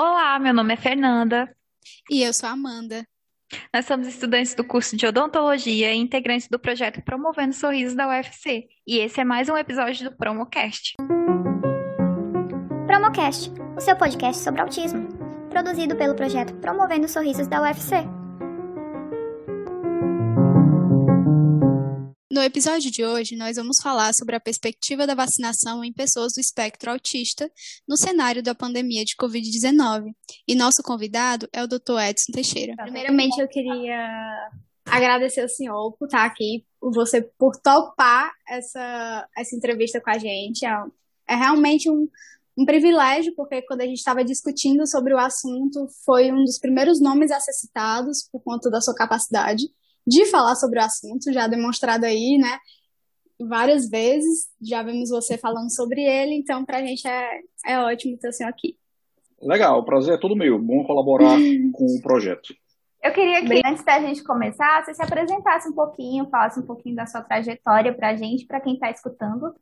Olá, meu nome é Fernanda. E eu sou a Amanda. Nós somos estudantes do curso de Odontologia e integrantes do projeto Promovendo Sorrisos da UFC. E esse é mais um episódio do Promocast. Promocast, o seu podcast sobre autismo, produzido pelo projeto Promovendo Sorrisos da UFC. Episódio de hoje, nós vamos falar sobre a perspectiva da vacinação em pessoas do espectro autista no cenário da pandemia de Covid-19. E nosso convidado é o Dr. Edson Teixeira. Primeiramente, eu queria agradecer ao senhor por estar aqui, por você por topar essa, essa entrevista com a gente. É, é realmente um, um privilégio, porque quando a gente estava discutindo sobre o assunto, foi um dos primeiros nomes a ser citados por conta da sua capacidade de falar sobre o assunto, já demonstrado aí, né? Várias vezes, já vemos você falando sobre ele, então para a gente é, é ótimo ter o senhor aqui. Legal, o prazer é todo meu. Bom colaborar com o projeto. Eu queria que, antes da gente começar, você se apresentasse um pouquinho, falasse um pouquinho da sua trajetória para a gente, para quem está escutando.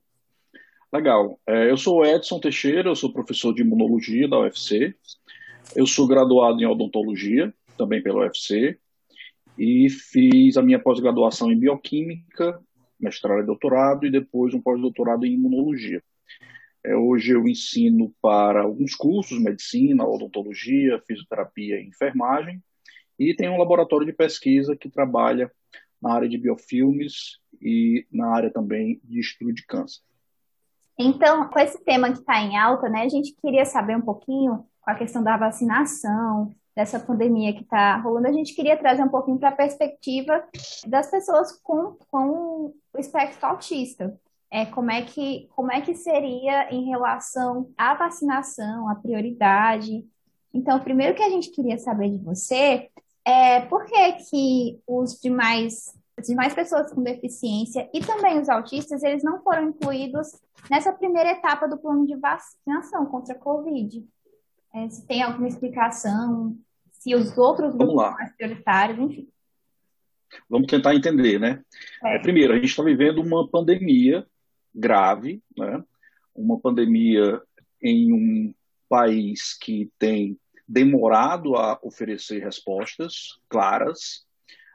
Legal. É, eu sou Edson Teixeira, eu sou professor de imunologia da UFC. Eu sou graduado em odontologia, também pela UFC e fiz a minha pós-graduação em bioquímica, mestrado e doutorado, e depois um pós-doutorado em imunologia. É, hoje eu ensino para alguns cursos, medicina, odontologia, fisioterapia e enfermagem, e tenho um laboratório de pesquisa que trabalha na área de biofilmes e na área também de estudo de câncer. Então, com esse tema que está em alta, né, a gente queria saber um pouquinho com a questão da vacinação, dessa pandemia que está rolando, a gente queria trazer um pouquinho para a perspectiva das pessoas com, com o espectro autista. É, como, é que, como é que seria em relação à vacinação, à prioridade? Então, primeiro que a gente queria saber de você é por que, que os demais, as demais pessoas com deficiência e também os autistas, eles não foram incluídos nessa primeira etapa do plano de vacinação contra a Covid? É, se tem alguma explicação, se os outros grupos prioritários, enfim. Vamos tentar entender, né? É. É, primeiro, a gente está vivendo uma pandemia grave, né? uma pandemia em um país que tem demorado a oferecer respostas claras,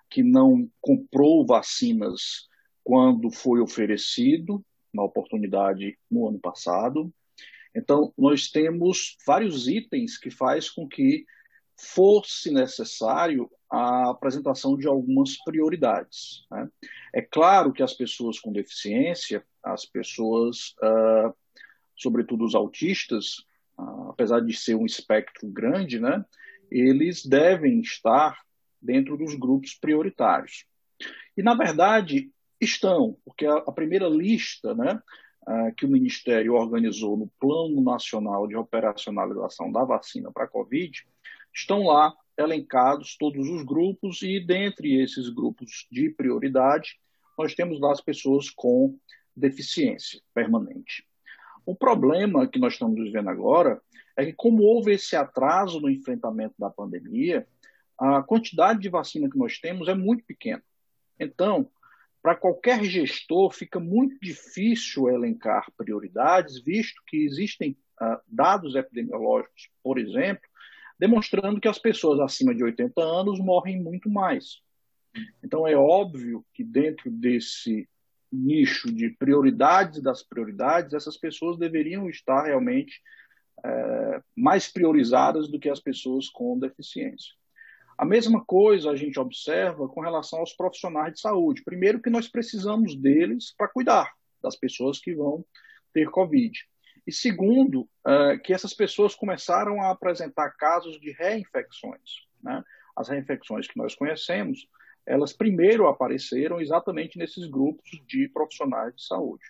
que não comprou vacinas quando foi oferecido na oportunidade no ano passado. Então, nós temos vários itens que faz com que fosse necessário a apresentação de algumas prioridades. Né? É claro que as pessoas com deficiência, as pessoas, uh, sobretudo os autistas, uh, apesar de ser um espectro grande, né, eles devem estar dentro dos grupos prioritários. E, na verdade, estão, porque a, a primeira lista né, uh, que o Ministério organizou no Plano Nacional de Operacionalização da Vacina para a Covid estão lá elencados todos os grupos e dentre esses grupos de prioridade nós temos lá as pessoas com deficiência permanente. O problema que nós estamos vivendo agora é que como houve esse atraso no enfrentamento da pandemia, a quantidade de vacina que nós temos é muito pequena. Então, para qualquer gestor fica muito difícil elencar prioridades, visto que existem uh, dados epidemiológicos, por exemplo, demonstrando que as pessoas acima de 80 anos morrem muito mais. Então, é óbvio que dentro desse nicho de prioridades das prioridades, essas pessoas deveriam estar realmente é, mais priorizadas do que as pessoas com deficiência. A mesma coisa a gente observa com relação aos profissionais de saúde. Primeiro, que nós precisamos deles para cuidar das pessoas que vão ter Covid. E segundo, uh, que essas pessoas começaram a apresentar casos de reinfecções. Né? As reinfecções que nós conhecemos, elas primeiro apareceram exatamente nesses grupos de profissionais de saúde.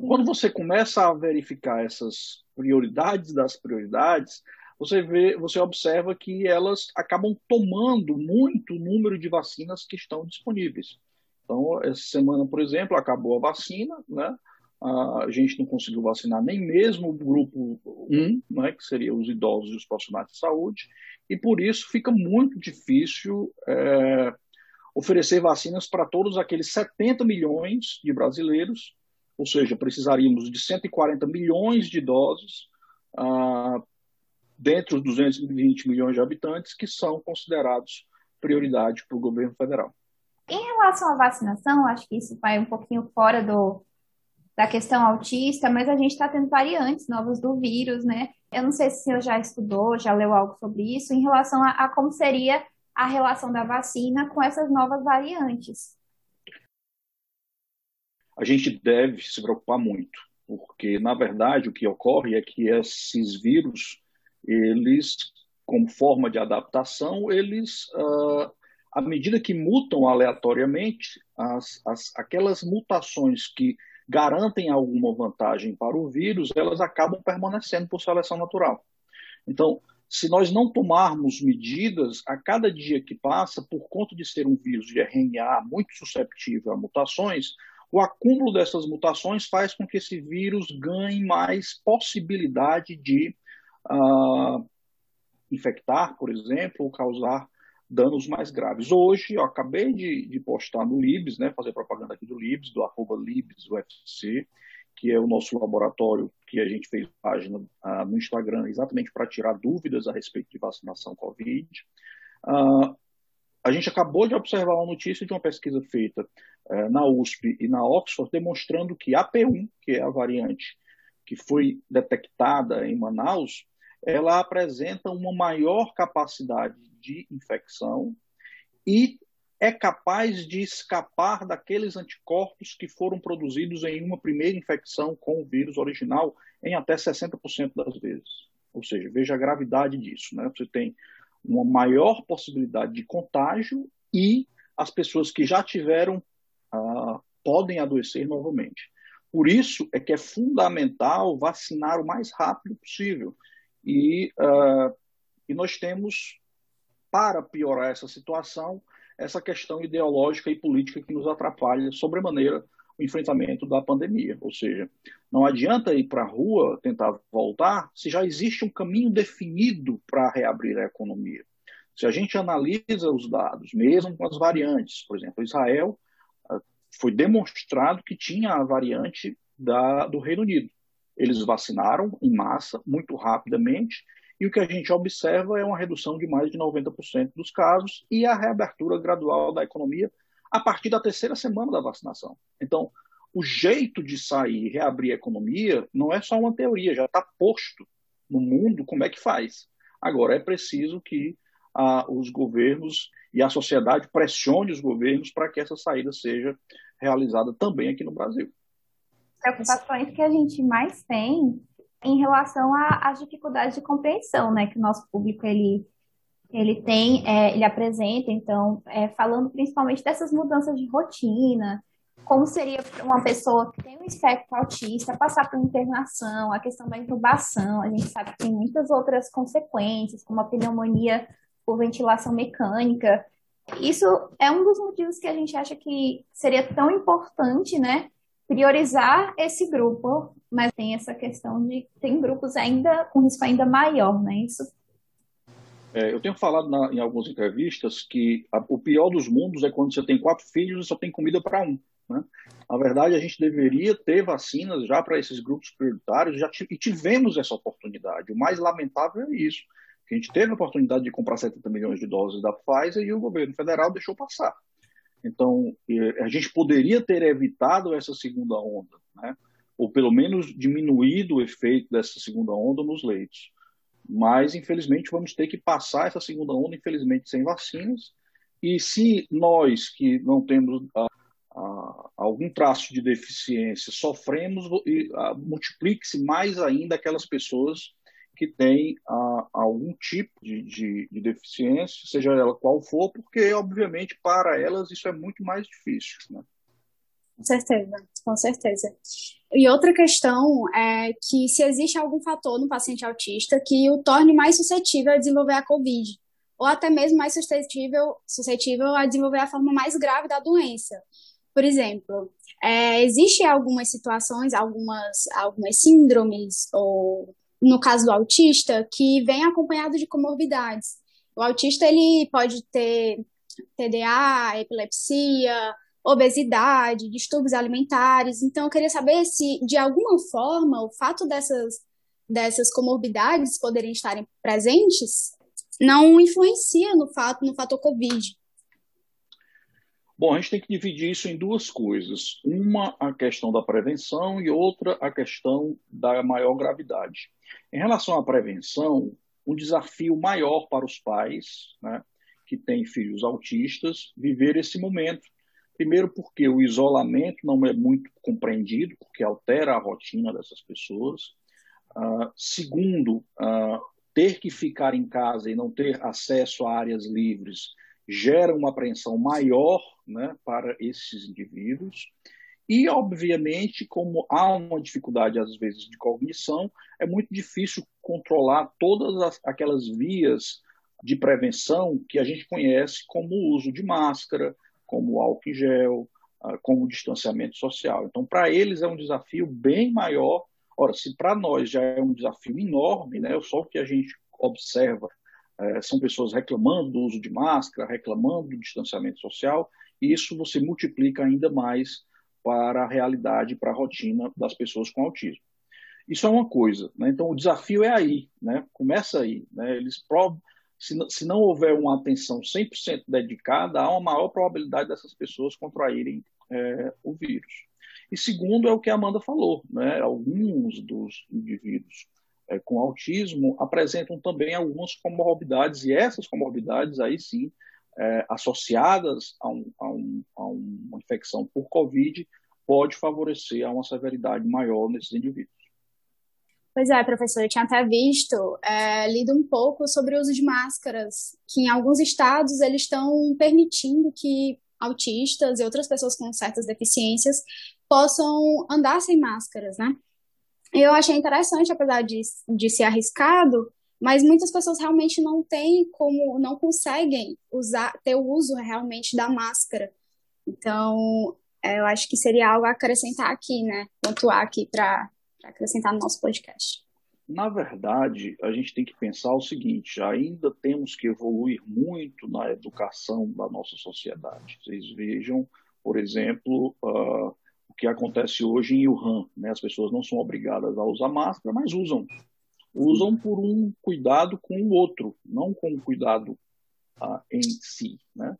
Quando você começa a verificar essas prioridades das prioridades, você vê, você observa que elas acabam tomando muito número de vacinas que estão disponíveis. Então, essa semana, por exemplo, acabou a vacina, né? A gente não conseguiu vacinar nem mesmo o grupo 1, né, que seria os idosos e os profissionais de saúde, e por isso fica muito difícil é, oferecer vacinas para todos aqueles 70 milhões de brasileiros, ou seja, precisaríamos de 140 milhões de doses, ah, dentre os 220 milhões de habitantes que são considerados prioridade para o governo federal. Em relação à vacinação, acho que isso vai um pouquinho fora do, da questão autista, mas a gente está tendo variantes novas do vírus, né? Eu não sei se o senhor já estudou, já leu algo sobre isso, em relação a, a como seria a relação da vacina com essas novas variantes. A gente deve se preocupar muito, porque, na verdade, o que ocorre é que esses vírus, eles, como forma de adaptação, eles uh, à medida que mutam aleatoriamente, as, as, aquelas mutações que garantem alguma vantagem para o vírus, elas acabam permanecendo por seleção natural. Então, se nós não tomarmos medidas a cada dia que passa, por conta de ser um vírus de RNA muito susceptível a mutações, o acúmulo dessas mutações faz com que esse vírus ganhe mais possibilidade de uh, infectar, por exemplo, ou causar danos mais graves. Hoje, eu acabei de, de postar no Libs, né, fazer propaganda aqui do Libs, do arroba Libs UFC, que é o nosso laboratório que a gente fez página uh, no Instagram exatamente para tirar dúvidas a respeito de vacinação Covid. Uh, a gente acabou de observar uma notícia de uma pesquisa feita uh, na USP e na Oxford demonstrando que a P1, que é a variante que foi detectada em Manaus, ela apresenta uma maior capacidade de infecção e é capaz de escapar daqueles anticorpos que foram produzidos em uma primeira infecção com o vírus original em até 60% das vezes. Ou seja, veja a gravidade disso. Né? Você tem uma maior possibilidade de contágio e as pessoas que já tiveram uh, podem adoecer novamente. Por isso é que é fundamental vacinar o mais rápido possível. E, uh, e nós temos para piorar essa situação, essa questão ideológica e política que nos atrapalha sobremaneira o enfrentamento da pandemia. Ou seja, não adianta ir para a rua tentar voltar se já existe um caminho definido para reabrir a economia. Se a gente analisa os dados, mesmo com as variantes, por exemplo, Israel ah, foi demonstrado que tinha a variante da, do Reino Unido. Eles vacinaram em massa, muito rapidamente, e o que a gente observa é uma redução de mais de 90% dos casos e a reabertura gradual da economia a partir da terceira semana da vacinação. Então, o jeito de sair e reabrir a economia não é só uma teoria, já está posto no mundo como é que faz. Agora, é preciso que ah, os governos e a sociedade pressione os governos para que essa saída seja realizada também aqui no Brasil. Preocupações que a gente mais tem em relação às dificuldades de compreensão, né, que o nosso público ele ele tem, é, ele apresenta, então, é, falando principalmente dessas mudanças de rotina, como seria uma pessoa que tem um espectro autista passar por internação, a questão da intubação, a gente sabe que tem muitas outras consequências, como a pneumonia por ventilação mecânica. Isso é um dos motivos que a gente acha que seria tão importante, né, priorizar esse grupo, mas tem essa questão de tem grupos ainda com risco ainda maior, né? Isso. É, eu tenho falado na, em algumas entrevistas que a, o pior dos mundos é quando você tem quatro filhos e só tem comida para um. Né? Na verdade, a gente deveria ter vacinas já para esses grupos prioritários já e tivemos essa oportunidade. O mais lamentável é isso. A gente teve a oportunidade de comprar 70 milhões de doses da Pfizer e o governo federal deixou passar. Então, a gente poderia ter evitado essa segunda onda, né? ou pelo menos diminuído o efeito dessa segunda onda nos leitos. Mas, infelizmente, vamos ter que passar essa segunda onda, infelizmente, sem vacinas. E se nós que não temos a, a, algum traço de deficiência sofremos, multiplique-se mais ainda aquelas pessoas que tem ah, algum tipo de, de, de, deficiência, seja ela qual for, porque, obviamente, para elas isso é muito mais difícil. Né? Com certeza, com certeza. E outra questão é que se existe algum fator no paciente autista que o torne mais suscetível a desenvolver a COVID, ou até mesmo mais suscetível, suscetível a desenvolver a forma mais grave da doença. Por exemplo, é, existem algumas situações, algumas, algumas síndromes ou no caso do autista, que vem acompanhado de comorbidades. O autista ele pode ter TDA, epilepsia, obesidade, distúrbios alimentares. Então, eu queria saber se, de alguma forma, o fato dessas, dessas comorbidades poderem estarem presentes não influencia no fato no fator Covid. Bom, a gente tem que dividir isso em duas coisas. Uma, a questão da prevenção e outra, a questão da maior gravidade. Em relação à prevenção, um desafio maior para os pais né, que têm filhos autistas viver esse momento. Primeiro, porque o isolamento não é muito compreendido, porque altera a rotina dessas pessoas. Uh, segundo, uh, ter que ficar em casa e não ter acesso a áreas livres gera uma apreensão maior né, para esses indivíduos. E, obviamente, como há uma dificuldade, às vezes, de cognição, é muito difícil controlar todas as, aquelas vias de prevenção que a gente conhece como o uso de máscara, como álcool em gel, ah, como distanciamento social. Então, para eles é um desafio bem maior Ora, se para nós já é um desafio enorme, né, só o que a gente observa é, são pessoas reclamando do uso de máscara, reclamando do distanciamento social, e isso você multiplica ainda mais para a realidade, para a rotina das pessoas com autismo. Isso é uma coisa, né? então o desafio é aí, né? começa aí. Né? Eles se, se não houver uma atenção 100% dedicada, há uma maior probabilidade dessas pessoas contraírem é, o vírus. E segundo é o que a Amanda falou, né? alguns dos indivíduos é, com autismo apresentam também algumas comorbidades, e essas comorbidades aí sim, é, associadas a, um, a, um, a, uma infecção por Covid, pode favorecer a uma severidade maior nesses indivíduos. Pois é, professor, eu tinha até visto, é, lido um pouco sobre o uso de máscaras, que em alguns estados eles estão permitindo que autistas e outras pessoas com certas deficiências possam andar sem máscaras, né? Eu achei interessante, apesar de, de ser arriscado, mas muitas pessoas realmente não têm como, não conseguem usar, ter o uso realmente da máscara. Então, é, eu acho que seria algo a acrescentar aqui, né? Pontuar aqui para acrescentar no nosso podcast. Na verdade, a gente tem que pensar o seguinte: ainda temos que evoluir muito na educação da nossa sociedade. Vocês vejam, por exemplo, uh, que acontece hoje em Wuhan. Né? As pessoas não são obrigadas a usar máscara, mas usam. Usam por um cuidado com o outro, não com um cuidado uh, em si. Né?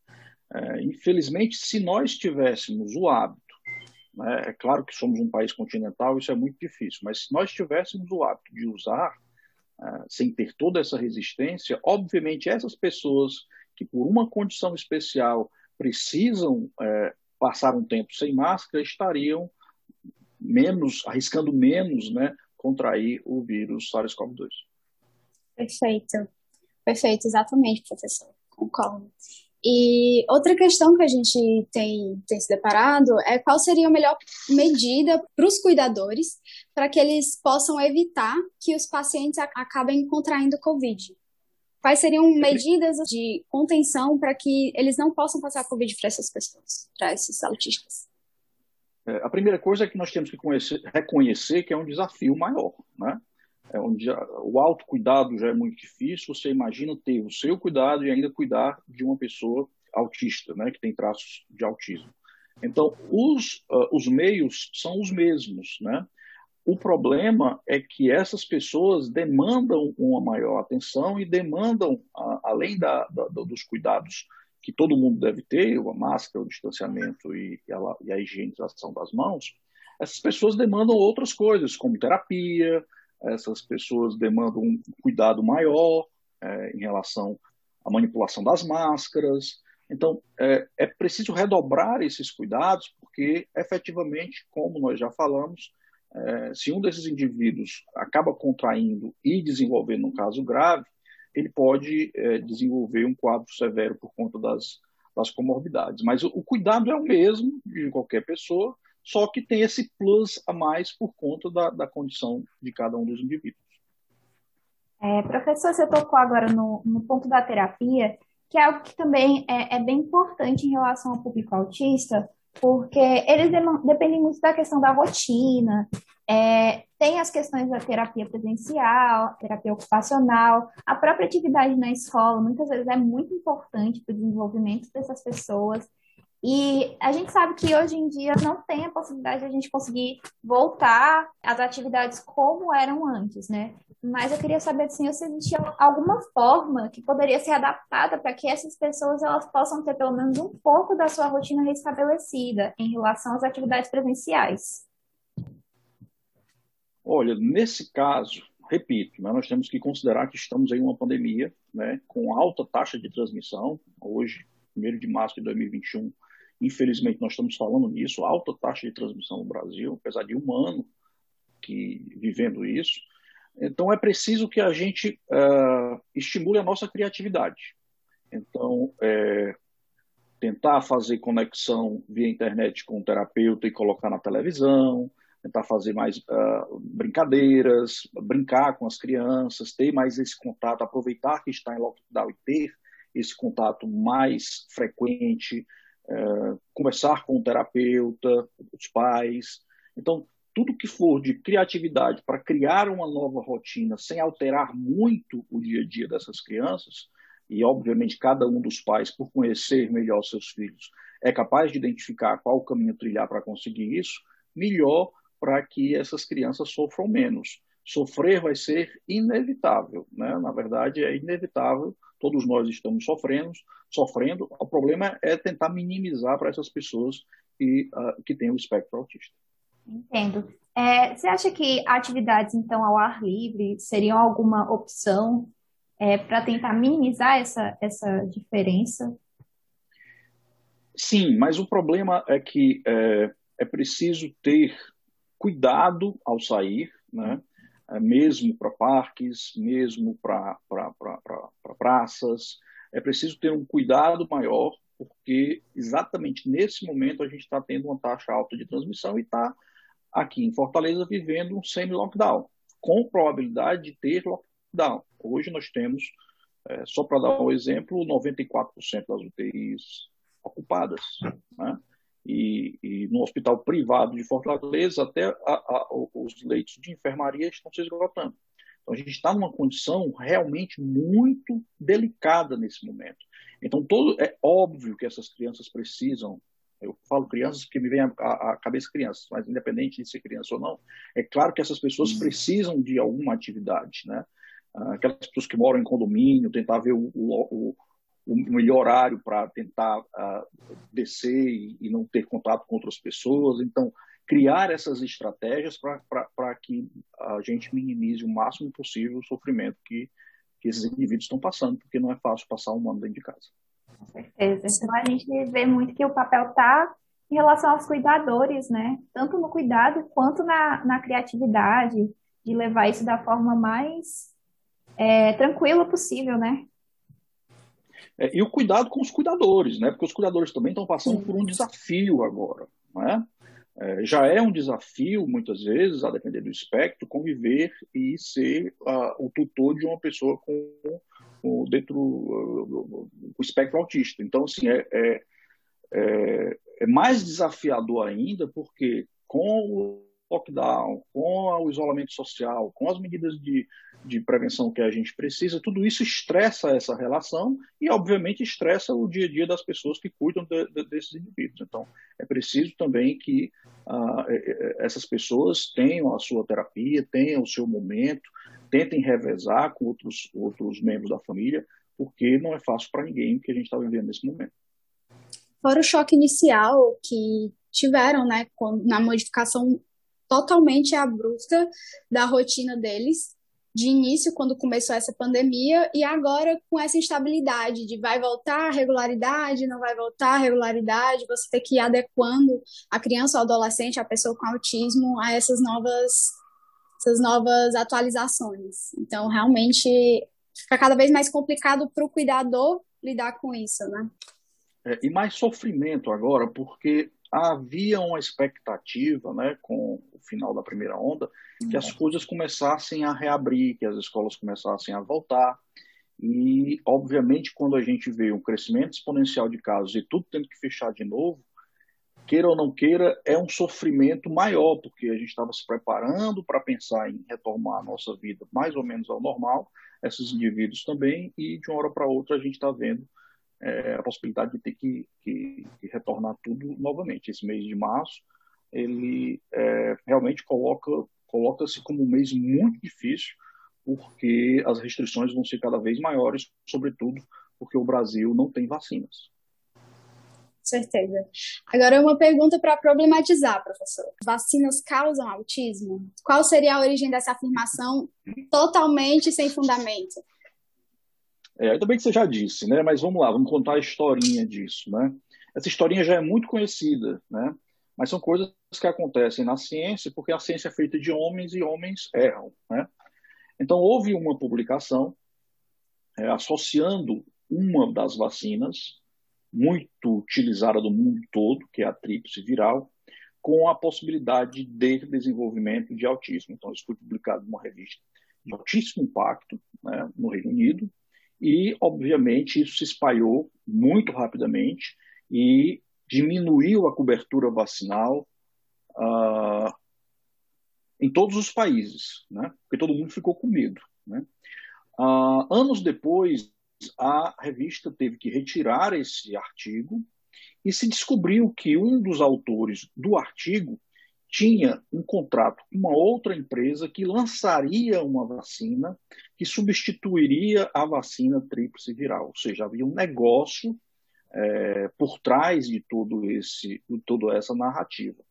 Uh, infelizmente, se nós tivéssemos o hábito né? É claro que somos um país continental, isso é muito difícil, mas se nós tivéssemos o hábito de usar, uh, sem ter toda essa resistência, obviamente essas pessoas que por uma condição especial precisam uh, passar um tempo sem máscara estariam menos, arriscando menos, né, contrair o vírus SARS-CoV-2. Perfeito, perfeito, exatamente, professor, concordo. E outra questão que a gente tem, tem se deparado é qual seria a melhor medida para os cuidadores para que eles possam evitar que os pacientes acabem contraindo Covid. Quais seriam medidas de contenção para que eles não possam passar Covid para essas pessoas, para esses autistas? É, a primeira coisa é que nós temos que conhecer, reconhecer que é um desafio maior, né? é onde o autocuidado já é muito difícil, você imagina ter o seu cuidado e ainda cuidar de uma pessoa autista, né, que tem traços de autismo. Então, os, uh, os meios são os mesmos, né? O problema é que essas pessoas demandam uma maior atenção e demandam, além da, da, dos cuidados que todo mundo deve ter, a máscara, o distanciamento e, e, a, e a higienização das mãos, essas pessoas demandam outras coisas, como terapia, essas pessoas demandam um cuidado maior é, em relação à manipulação das máscaras. Então, é, é preciso redobrar esses cuidados, porque, efetivamente, como nós já falamos, é, se um desses indivíduos acaba contraindo e desenvolvendo um caso grave, ele pode é, desenvolver um quadro severo por conta das, das comorbidades. Mas o, o cuidado é o mesmo de qualquer pessoa, só que tem esse plus a mais por conta da, da condição de cada um dos indivíduos. É, professor, você tocou agora no, no ponto da terapia, que é algo que também é, é bem importante em relação ao público autista, porque eles dependem muito da questão da rotina, é, tem as questões da terapia presencial, terapia ocupacional, a própria atividade na escola, muitas vezes é muito importante para o desenvolvimento dessas pessoas. E a gente sabe que hoje em dia não tem a possibilidade de a gente conseguir voltar às atividades como eram antes, né? Mas eu queria saber assim, se existia alguma forma que poderia ser adaptada para que essas pessoas elas possam ter pelo menos um pouco da sua rotina restabelecida em relação às atividades presenciais. Olha, nesse caso, repito, né, nós temos que considerar que estamos em uma pandemia, né, com alta taxa de transmissão. Hoje, 1 de março de 2021, infelizmente nós estamos falando nisso, alta taxa de transmissão no Brasil, apesar de um ano que vivendo isso. Então é preciso que a gente uh, estimule a nossa criatividade. Então, é, tentar fazer conexão via internet com o terapeuta e colocar na televisão, tentar fazer mais uh, brincadeiras, brincar com as crianças, ter mais esse contato, aproveitar que está em lockdown e ter esse contato mais frequente, conversar com o terapeuta, os pais. Então, tudo que for de criatividade para criar uma nova rotina sem alterar muito o dia a dia dessas crianças, e obviamente cada um dos pais, por conhecer melhor seus filhos, é capaz de identificar qual caminho trilhar para conseguir isso, melhor para que essas crianças sofram menos. Sofrer vai ser inevitável, né? na verdade é inevitável, todos nós estamos sofrendo, sofrendo. o problema é tentar minimizar para essas pessoas que, uh, que têm o espectro autista. Entendo. É, você acha que atividades, então, ao ar livre seriam alguma opção é, para tentar minimizar essa, essa diferença? Sim, mas o problema é que é, é preciso ter cuidado ao sair, né? É, mesmo para parques, mesmo para pra, pra, pra, praças. É preciso ter um cuidado maior, porque exatamente nesse momento a gente está tendo uma taxa alta de transmissão e está aqui em Fortaleza vivendo um semi-lockdown, com probabilidade de ter lockdown. Hoje nós temos, é, só para dar um exemplo, 94% das UTIs ocupadas. Né? E, e, no hospital privado de Fortaleza, até a, a, os leitos de enfermaria estão se esgotando. Então, a gente está numa condição realmente muito delicada nesse momento. Então, todo, é óbvio que essas crianças precisam eu falo crianças porque me vem à cabeça crianças, mas independente de ser criança ou não, é claro que essas pessoas precisam de alguma atividade, né? Ah, aquelas pessoas que moram em condomínio, tentar ver o, o, o melhor horário para tentar uh, descer e, e, não ter contato com outras pessoas. Então, criar essas estratégias para que a gente minimize o máximo possível o sofrimento que, que esses indivíduos estão passando, porque não é fácil passar um ano dentro de casa. Com certeza. Então a gente vê muito que o papel está em relação aos cuidadores, né? Tanto no cuidado quanto na, na criatividade, de levar isso da forma mais é, tranquila possível, né? É, e o cuidado com os cuidadores, né? Porque os cuidadores também estão passando por um desafio agora, não é? Já é um desafio, muitas vezes, a depender do espectro, conviver e ser uh, o tutor de uma pessoa com o, dentro do espectro autista. Então, assim, é, é, é, é mais desafiador ainda porque com o lockdown, com o isolamento social, com as medidas de, de prevenção que a gente precisa, tudo isso estressa essa relação e, obviamente, estressa o dia a dia das pessoas que cuidam de, de, desses indivíduos. Então, é preciso também que ah, essas pessoas tenham a sua terapia, tenham o seu momento, tentem revezar com outros, outros membros da família, porque não é fácil para ninguém o que a gente está vivendo nesse momento. Fora o choque inicial que tiveram, né, na modificação totalmente abrupta da rotina deles, de início, quando começou essa pandemia, e agora com essa instabilidade de vai voltar regularidade, não vai voltar regularidade, você ter que ir adequando a criança ou adolescente, a pessoa com autismo, a essas novas essas novas atualizações. Então, realmente, fica cada vez mais complicado para o cuidador lidar com isso, né? É, e mais sofrimento agora, porque havia uma expectativa, né, com o final da primeira onda, que as coisas começassem a reabrir, que as escolas começassem a voltar. E, obviamente, quando a gente vê um crescimento exponencial de casos e tudo tendo que fechar de novo, queira ou não queira, é um sofrimento maior, porque a gente estava se preparando para pensar em retomar a nossa vida mais ou menos ao normal, esses indivíduos também, e de uma hora para outra a gente está vendo é, a possibilidade de ter que, que, que, retornar tudo novamente. Esse mês de março, ele é, realmente coloca coloca-se como um mês muito difícil, porque as restrições vão ser cada vez maiores, sobretudo porque o Brasil não tem vacinas. Certeza. Agora, uma pergunta para problematizar, professor. Vacinas causam autismo? Qual seria a origem dessa afirmação totalmente sem fundamento? É, ainda bem que você já disse, né? Mas vamos lá, vamos contar a historinha disso, né? Essa historinha já é muito conhecida, né? Mas são coisas que acontecem na ciência porque a ciência é feita de homens e homens erram, né? Então houve uma publicação é, associando uma das vacinas muito utilizada do mundo todo, que é a tríplice viral, com a possibilidade de desenvolvimento de autismo. Então, isso foi publicado numa revista de altíssimo impacto né, no Reino Unido, e, obviamente, isso se espalhou muito rapidamente e diminuiu a cobertura vacinal uh, em todos os países, né? porque todo mundo ficou com medo. Né? Uh, anos depois, a revista teve que retirar esse artigo e se descobriu que um dos autores do artigo tinha um contrato com uma outra empresa que lançaria uma vacina que substituiria a vacina tríplice viral, ou seja, havia um negócio é, por trás de todo esse, de toda essa narrativa.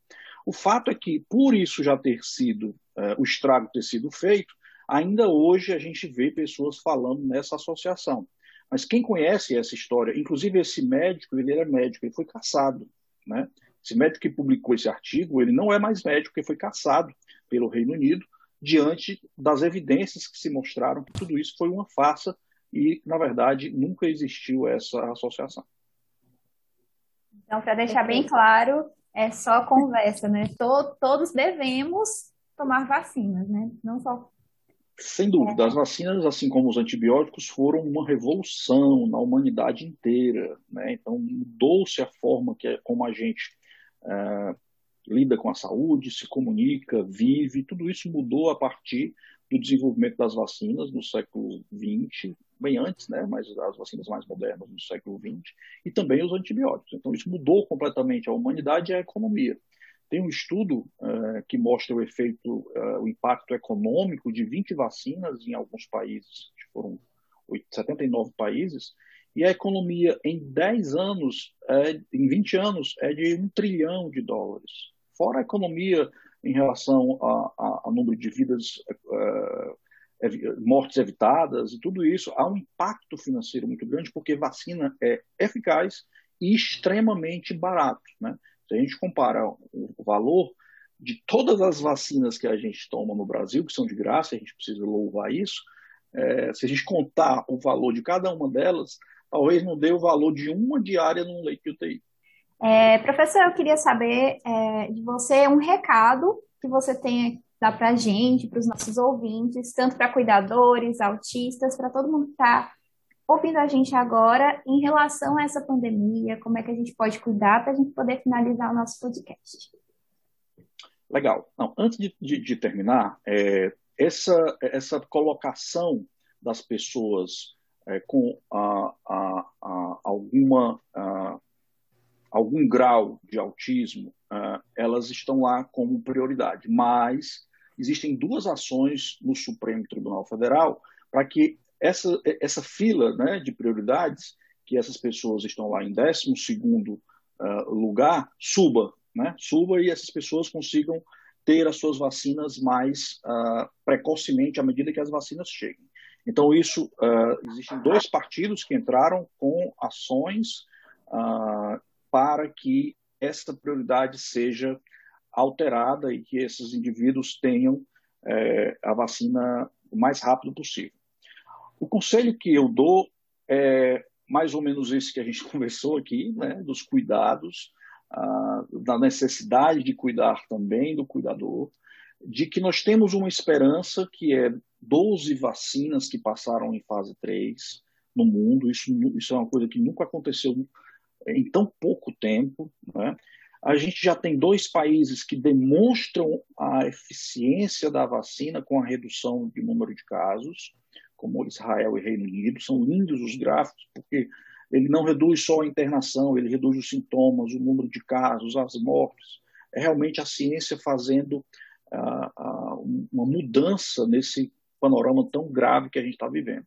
O fato é que, por isso já ter sido, é, o estrago ter sido feito, ainda hoje a gente vê pessoas falando nessa associação. Mas quem conhece essa história, inclusive esse médico, ele era médico, ele foi caçado, né? Esse médico que publicou esse artigo, ele não é mais médico, porque foi caçado pelo Reino Unido diante das evidências que se mostraram que tudo isso foi uma farsa e, na verdade, nunca existiu essa associação. Então, para deixar bem claro, é só conversa, né? Todos devemos tomar vacinas, né? Não só sem dúvida, as vacinas, assim como os antibióticos, foram uma revolução na humanidade inteira. Né? Então, mudou-se a forma que, é, como a gente é, lida com a saúde, se comunica, vive. Tudo isso mudou a partir do desenvolvimento das vacinas no século XX, bem antes, né? mas as vacinas mais modernas no século XX, e também os antibióticos. Então, isso mudou completamente a humanidade e a economia. Tem um estudo uh, que mostra o efeito, uh, o impacto econômico de 20 vacinas em alguns países, foram 79 países, e a economia em 10 anos, é, em 20 anos, é de um trilhão de dólares. Fora a economia em relação a, número de vidas, uh, mortes evitadas e tudo isso, há um impacto financeiro muito grande, porque vacina é eficaz e extremamente barato. Né? Se a gente compara o valor de todas as vacinas que a gente toma no Brasil, que são de graça, a gente precisa louvar isso, é, se a gente contar o valor de cada uma delas, talvez não dê o valor de uma diária num leite de UTI. É, professor, eu queria saber é, de você um recado que você tem dar para a gente, para os nossos ouvintes, tanto para cuidadores, autistas, para todo mundo que está ouvindo a gente agora em relação a essa pandemia, como é que a gente pode cuidar para a gente poder finalizar o nosso podcast. Legal. Não, antes de, de, de terminar, é, essa, essa colocação das pessoas é, com a, a, a, alguma, algum grau de autismo, elas estão lá como prioridade. Mas existem duas ações no Supremo Tribunal Federal para que essa, essa fila né, de prioridades, que essas pessoas estão lá em 12 uh, ah, lugar, suba, né, suba e essas pessoas consigam ter as suas vacinas mais uh, precocemente à medida que as vacinas cheguem. Então, isso, uh, existem dois partidos que entraram com ações para que essa prioridade seja alterada e que esses indivíduos tenham eh, a vacina o mais rápido possível. O conselho que eu dou é mais ou menos esse que a gente conversou aqui, né, dos cuidados, ah, da necessidade de cuidar também do cuidador, de que nós temos uma esperança que é 12 vacinas que passaram em fase 3 no mundo, isso, isso é uma coisa que nunca aconteceu em tão pouco tempo, né? A gente já tem dois países que demonstram a eficiência da vacina com a redução de número de casos como Israel e Reino Unido. São lindos os gráficos, porque ele não reduz só a internação, ele reduz os sintomas, o número de casos, as mortes. É realmente a ciência fazendo uh, uh, uma mudança nesse panorama tão grave que a gente está vivendo.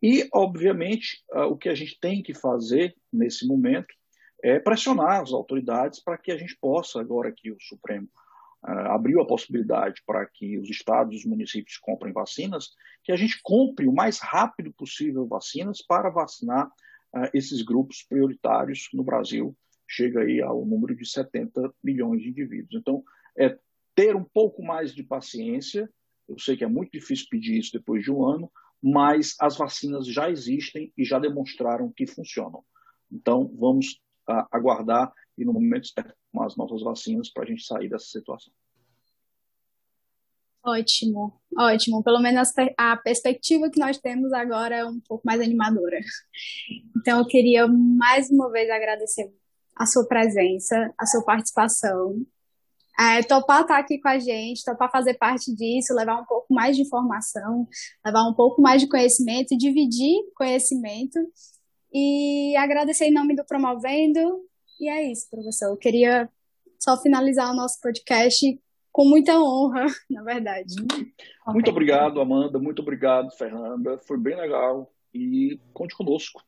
E, obviamente, o que a gente tem que fazer nesse momento é pressionar as autoridades para que a gente possa, agora que o Supremo abriu a possibilidade para que os estados e os municípios comprem vacinas, que a gente compre o mais rápido possível vacinas para vacinar esses grupos prioritários no Brasil. Chega aí ao número de 70 milhões de indivíduos. Então, é ter um pouco mais de paciência. Eu sei que é muito difícil pedir isso depois de um ano, mas as vacinas já existem e já demonstraram que funcionam. Então, vamos uh, aguardar e no momento certo com as nossas vacinas para a gente sair dessa situação. Ótimo, ótimo. Pelo menos a perspectiva que nós temos agora é um pouco mais animadora. Então, eu queria mais uma vez agradecer a sua presença, a sua participação, é, topar estar aqui com a gente, topar fazer parte disso, levar um pouco mais de informação, levar um pouco mais de conhecimento dividir conhecimento. E agradecer em nome do Promovendo. E é isso, professor. Eu queria só finalizar o nosso podcast com muita honra, na verdade. Muito obrigado, Amanda. Muito obrigado, Fernanda. Foi bem legal. E conte conosco.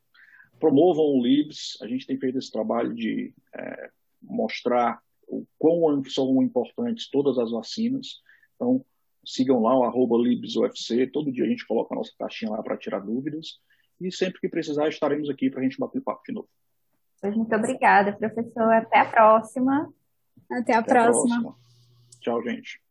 Promovam o LIBS. A gente tem feito esse trabalho de é, mostrar o quão são importantes todas as vacinas. Então, sigam lá o arroba LibsUFC. Todo dia a gente coloca a nossa caixinha lá para tirar dúvidas. E sempre que precisar, estaremos aqui para a gente bater papo de novo. Muito obrigada, professor. Até a próxima. Até a Até próxima. A próxima. Tchau, gente.